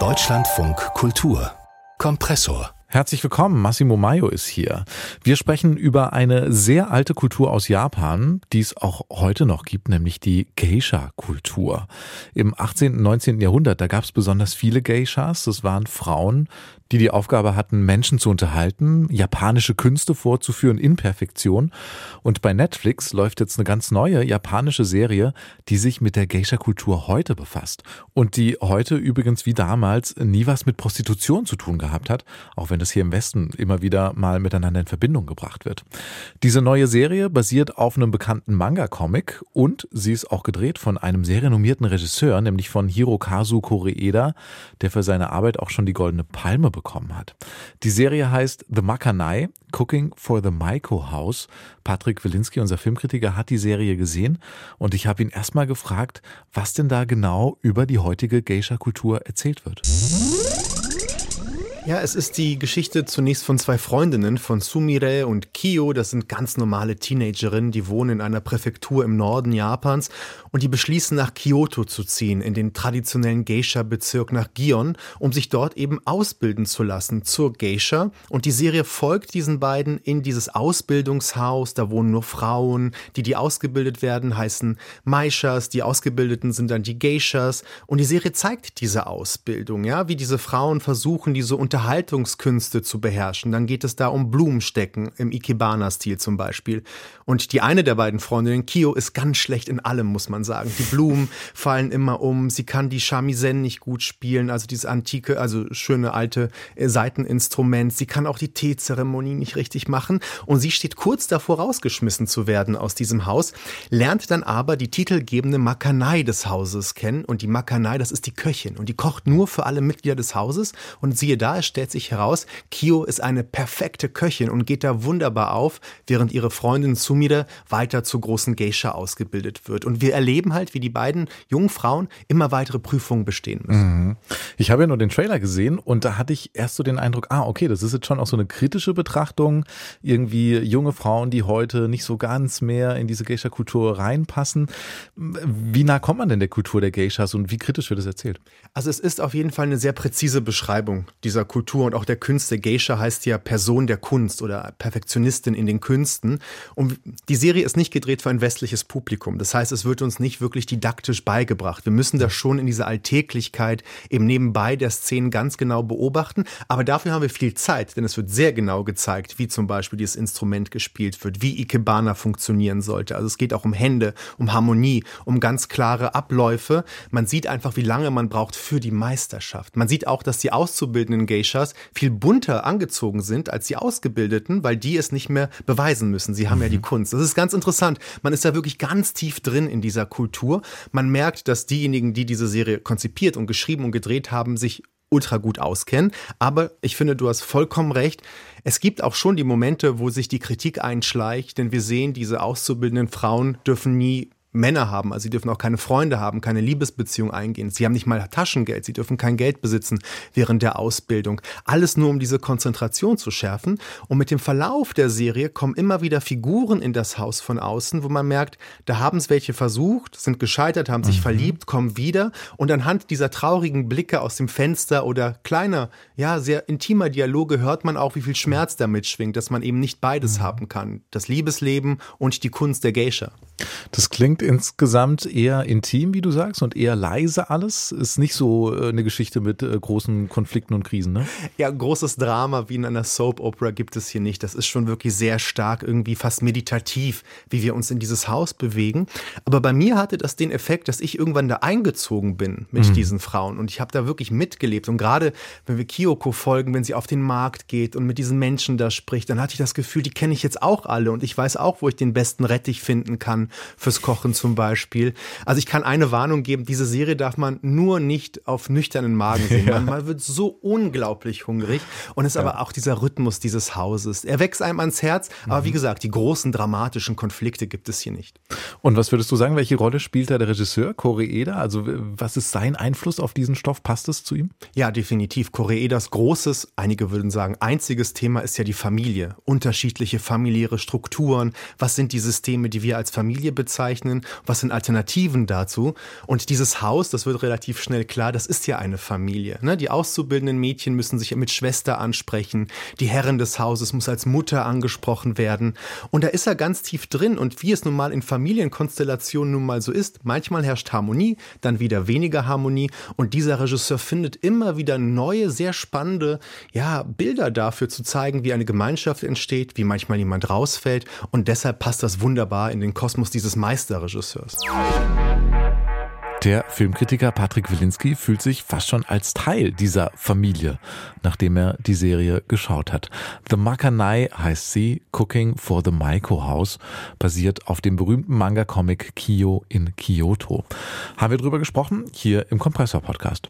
Deutschlandfunk Kultur Kompressor Herzlich willkommen, Massimo Maio ist hier. Wir sprechen über eine sehr alte Kultur aus Japan, die es auch heute noch gibt, nämlich die Geisha-Kultur. Im 18. und 19. Jahrhundert, da gab es besonders viele Geishas. Das waren Frauen, die die Aufgabe hatten, Menschen zu unterhalten, japanische Künste vorzuführen in Perfektion. Und bei Netflix läuft jetzt eine ganz neue japanische Serie, die sich mit der Geisha-Kultur heute befasst. Und die heute übrigens wie damals nie was mit Prostitution zu tun gehabt hat, auch wenn das hier im Westen immer wieder mal miteinander in Verbindung gebracht wird. Diese neue Serie basiert auf einem bekannten Manga-Comic und sie ist auch gedreht von einem sehr renommierten Regisseur, nämlich von Hirokazu Koreeda, der für seine Arbeit auch schon die Goldene Palme bekommen hat. Die Serie heißt The Makanai, Cooking for the Maiko House. Patrick Wilinski, unser Filmkritiker, hat die Serie gesehen und ich habe ihn erstmal gefragt, was denn da genau über die heutige Geisha-Kultur erzählt wird. Ja, es ist die Geschichte zunächst von zwei Freundinnen, von Sumire und Kyo. Das sind ganz normale Teenagerinnen, die wohnen in einer Präfektur im Norden Japans und die beschließen nach Kyoto zu ziehen, in den traditionellen Geisha-Bezirk nach Gion, um sich dort eben ausbilden zu lassen zur Geisha. Und die Serie folgt diesen beiden in dieses Ausbildungshaus. Da wohnen nur Frauen. Die, die ausgebildet werden, heißen Maishas. Die Ausgebildeten sind dann die Geishas. Und die Serie zeigt diese Ausbildung, ja, wie diese Frauen versuchen, diese Unterhaltungskünste zu beherrschen. Dann geht es da um Blumenstecken im Ikebana-Stil zum Beispiel. Und die eine der beiden Freundinnen, Kyo, ist ganz schlecht in allem, muss man sagen. Die Blumen fallen immer um. Sie kann die Shamisen nicht gut spielen, also dieses antike, also schöne alte äh, Seiteninstrument. Sie kann auch die Teezeremonie nicht richtig machen. Und sie steht kurz davor, rausgeschmissen zu werden aus diesem Haus, lernt dann aber die titelgebende Makanai des Hauses kennen. Und die Makanai, das ist die Köchin. Und die kocht nur für alle Mitglieder des Hauses. Und siehe da, stellt sich heraus, Kyo ist eine perfekte Köchin und geht da wunderbar auf, während ihre Freundin Sumire weiter zur großen Geisha ausgebildet wird. Und wir erleben halt, wie die beiden jungen Frauen immer weitere Prüfungen bestehen müssen. Mhm. Ich habe ja nur den Trailer gesehen und da hatte ich erst so den Eindruck, ah, okay, das ist jetzt schon auch so eine kritische Betrachtung. Irgendwie junge Frauen, die heute nicht so ganz mehr in diese Geisha-Kultur reinpassen. Wie nah kommt man denn der Kultur der Geishas und wie kritisch wird es erzählt? Also es ist auf jeden Fall eine sehr präzise Beschreibung dieser Kultur. Kultur und auch der Künste. Geisha heißt ja Person der Kunst oder Perfektionistin in den Künsten. Und die Serie ist nicht gedreht für ein westliches Publikum. Das heißt, es wird uns nicht wirklich didaktisch beigebracht. Wir müssen das schon in dieser Alltäglichkeit eben nebenbei der Szenen ganz genau beobachten. Aber dafür haben wir viel Zeit, denn es wird sehr genau gezeigt, wie zum Beispiel dieses Instrument gespielt wird, wie Ikebana funktionieren sollte. Also es geht auch um Hände, um Harmonie, um ganz klare Abläufe. Man sieht einfach, wie lange man braucht für die Meisterschaft. Man sieht auch, dass die auszubildenden Geishas Geishas viel bunter angezogen sind als die Ausgebildeten, weil die es nicht mehr beweisen müssen. Sie haben mhm. ja die mhm. Kunst. Das ist ganz interessant. Man ist da wirklich ganz tief drin in dieser Kultur. Man merkt, dass diejenigen, die diese Serie konzipiert und geschrieben und gedreht haben, sich ultra gut auskennen. Aber ich finde, du hast vollkommen recht. Es gibt auch schon die Momente, wo sich die Kritik einschleicht, denn wir sehen, diese auszubildenden Frauen dürfen nie Männer haben. Also sie dürfen auch keine Freunde haben, keine Liebesbeziehung eingehen. Sie haben nicht mal Taschengeld. Sie dürfen kein Geld besitzen während der Ausbildung. Alles nur, um diese Konzentration zu schärfen. Und mit dem Verlauf der Serie kommen immer wieder Figuren in das Haus von außen, wo man merkt, da haben es welche versucht, sind gescheitert, haben sich mhm. verliebt, kommen wieder. Und anhand dieser traurigen Blicke aus dem Fenster oder kleiner, ja, sehr intimer Dialoge hört man auch, wie viel Schmerz damit schwingt, dass man eben nicht beides mhm. haben kann. Das Liebesleben und die Kunst der Geisha. Das klingt insgesamt eher intim, wie du sagst, und eher leise alles. Ist nicht so äh, eine Geschichte mit äh, großen Konflikten und Krisen, ne? Ja, großes Drama wie in einer Soap Opera gibt es hier nicht. Das ist schon wirklich sehr stark, irgendwie fast meditativ, wie wir uns in dieses Haus bewegen. Aber bei mir hatte das den Effekt, dass ich irgendwann da eingezogen bin mit mhm. diesen Frauen und ich habe da wirklich mitgelebt. Und gerade wenn wir Kyoko folgen, wenn sie auf den Markt geht und mit diesen Menschen da spricht, dann hatte ich das Gefühl, die kenne ich jetzt auch alle und ich weiß auch, wo ich den besten Rettich finden kann fürs Kochen zum Beispiel. Also ich kann eine Warnung geben, diese Serie darf man nur nicht auf nüchternen Magen sehen. Ja. Man wird so unglaublich hungrig und es ist ja. aber auch dieser Rhythmus dieses Hauses. Er wächst einem ans Herz, aber mhm. wie gesagt, die großen dramatischen Konflikte gibt es hier nicht. Und was würdest du sagen, welche Rolle spielt da der Regisseur Koreeda? Also was ist sein Einfluss auf diesen Stoff? Passt es zu ihm? Ja, definitiv. Koreedas großes, einige würden sagen, einziges Thema ist ja die Familie. Unterschiedliche familiäre Strukturen. Was sind die Systeme, die wir als Familie bezeichnen? Was sind Alternativen dazu. Und dieses Haus, das wird relativ schnell klar, das ist ja eine Familie. Ne? Die auszubildenden Mädchen müssen sich mit Schwester ansprechen, die Herren des Hauses muss als Mutter angesprochen werden. Und da ist er ganz tief drin. Und wie es nun mal in Familienkonstellationen nun mal so ist, manchmal herrscht Harmonie, dann wieder weniger Harmonie. Und dieser Regisseur findet immer wieder neue, sehr spannende ja, Bilder dafür zu zeigen, wie eine Gemeinschaft entsteht, wie manchmal jemand rausfällt. Und deshalb passt das wunderbar in den Kosmos dieses Meisterregisseurs. Der Filmkritiker Patrick Wilinski fühlt sich fast schon als Teil dieser Familie, nachdem er die Serie geschaut hat. The Makanai heißt sie, Cooking for the Maiko House, basiert auf dem berühmten Manga-Comic Kyo in Kyoto. Haben wir drüber gesprochen? Hier im Kompressor-Podcast.